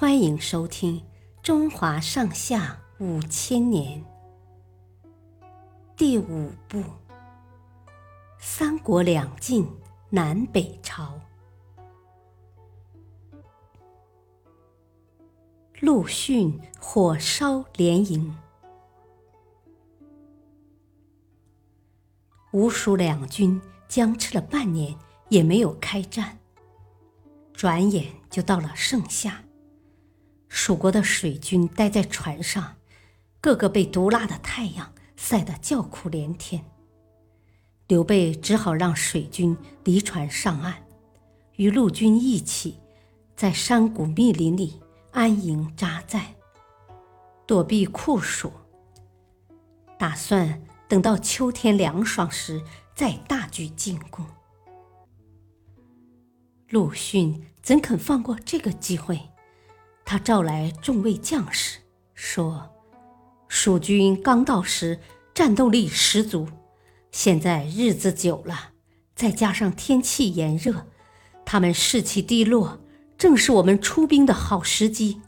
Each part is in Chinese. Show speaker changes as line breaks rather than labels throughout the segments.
欢迎收听《中华上下五千年》第五部《三国两晋南北朝》。陆逊火烧连营，吴蜀两军僵持了半年，也没有开战。转眼就到了盛夏。蜀国的水军待在船上，个个被毒辣的太阳晒得叫苦连天。刘备只好让水军离船上岸，与陆军一起在山谷密林里安营扎寨，躲避酷暑。打算等到秋天凉爽时再大举进攻。陆逊怎肯放过这个机会？他召来众位将士，说：“蜀军刚到时战斗力十足，现在日子久了，再加上天气炎热，他们士气低落，正是我们出兵的好时机。”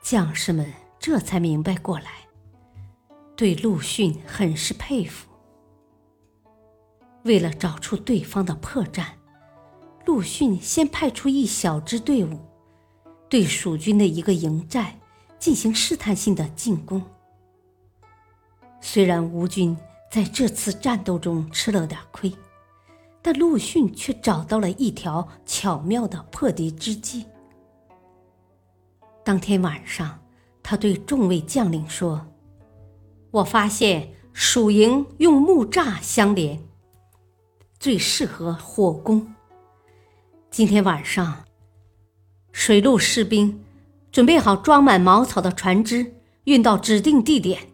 将士们这才明白过来，对陆逊很是佩服。为了找出对方的破绽，陆逊先派出一小支队伍。对蜀军的一个营寨进行试探性的进攻。虽然吴军在这次战斗中吃了点亏，但陆逊却找到了一条巧妙的破敌之计。当天晚上，他对众位将领说：“我发现蜀营用木栅相连，最适合火攻。今天晚上。”水陆士兵准备好装满茅草的船只，运到指定地点。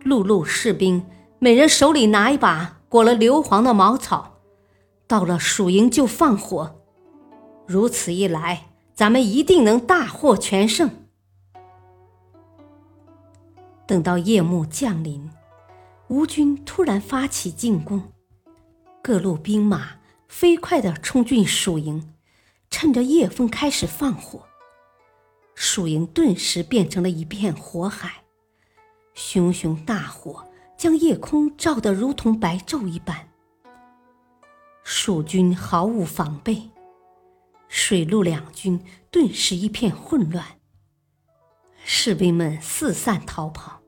陆路士兵每人手里拿一把裹了硫磺的茅草，到了蜀营就放火。如此一来，咱们一定能大获全胜。等到夜幕降临，吴军突然发起进攻，各路兵马飞快地冲进蜀营。趁着夜风开始放火，蜀营顿时变成了一片火海，熊熊大火将夜空照得如同白昼一般。蜀军毫无防备，水陆两军顿时一片混乱，士兵们四散逃跑。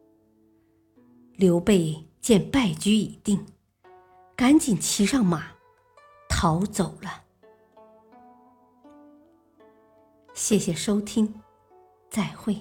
刘备见败局已定，赶紧骑上马逃走了。谢谢收听，再会。